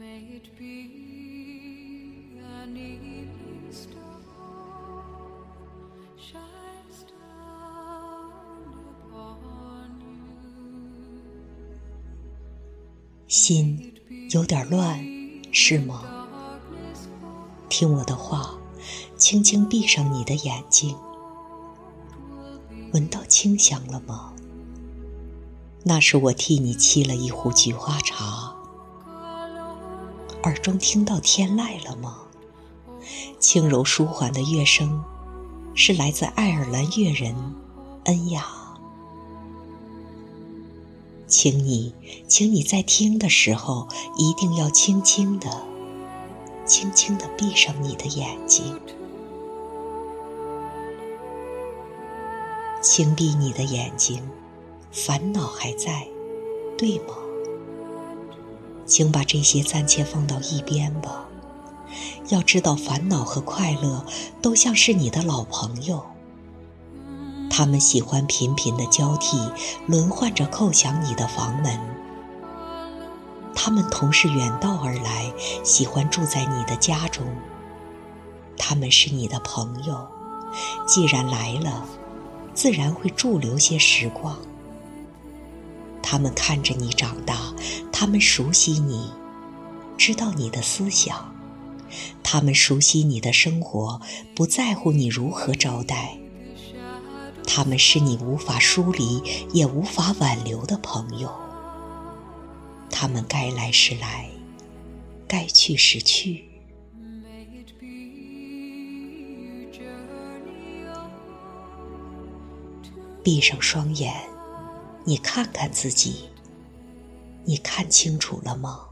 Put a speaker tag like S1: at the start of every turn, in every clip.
S1: May it be a need
S2: 心有点乱，是吗？听我的话，轻轻闭上你的眼睛。闻到清香了吗？那是我替你沏了一壶菊花茶。耳中听到天籁了吗？轻柔舒缓的乐声，是来自爱尔兰乐人恩雅。请你，请你在听的时候，一定要轻轻的、轻轻的闭上你的眼睛。轻闭你的眼睛，烦恼还在，对吗？请把这些暂且放到一边吧。要知道，烦恼和快乐都像是你的老朋友，他们喜欢频频的交替，轮换着叩响你的房门。他们同是远道而来，喜欢住在你的家中。他们是你的朋友，既然来了。自然会驻留些时光。他们看着你长大，他们熟悉你，知道你的思想，他们熟悉你的生活，不在乎你如何招待。他们是你无法疏离也无法挽留的朋友。他们该来时来，该去时去。闭上双眼，你看看自己，你看清楚了吗？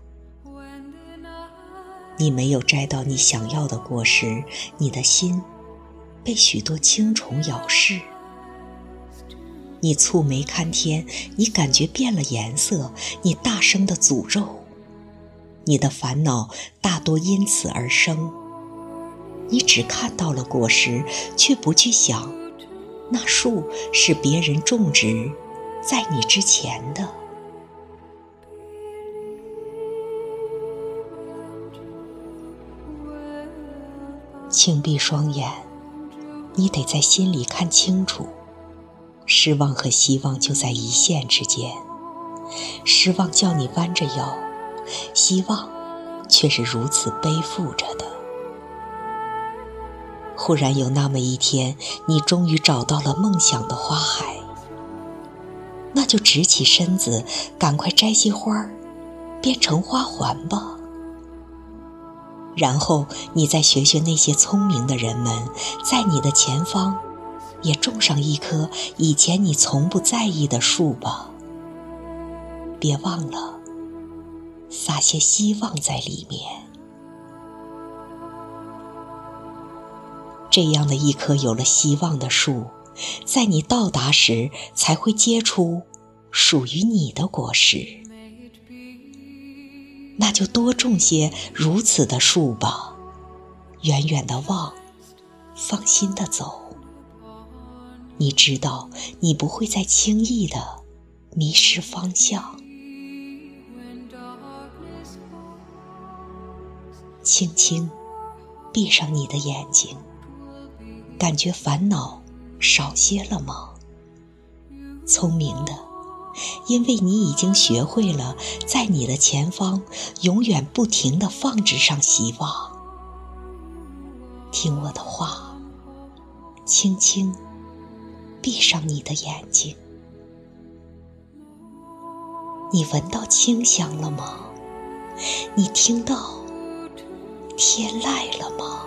S2: 你没有摘到你想要的果实，你的心被许多青虫咬噬。你蹙眉看天，你感觉变了颜色，你大声的诅咒，你的烦恼大多因此而生。你只看到了果实，却不去想。那树是别人种植在你之前的，请闭双眼，你得在心里看清楚，失望和希望就在一线之间，失望叫你弯着腰，希望却是如此背负着的。忽然有那么一天，你终于找到了梦想的花海，就直起身子，赶快摘些花儿，编成花环吧。然后你再学学那些聪明的人们，在你的前方，也种上一棵以前你从不在意的树吧。别忘了，撒些希望在里面。这样的一棵有了希望的树，在你到达时才会结出属于你的果实。那就多种些如此的树吧，远远的望，放心的走。你知道，你不会再轻易的迷失方向。轻轻闭上你的眼睛。感觉烦恼少些了吗？聪明的，因为你已经学会了在你的前方永远不停的放置上希望。听我的话，轻轻闭上你的眼睛。你闻到清香了吗？你听到天籁了吗？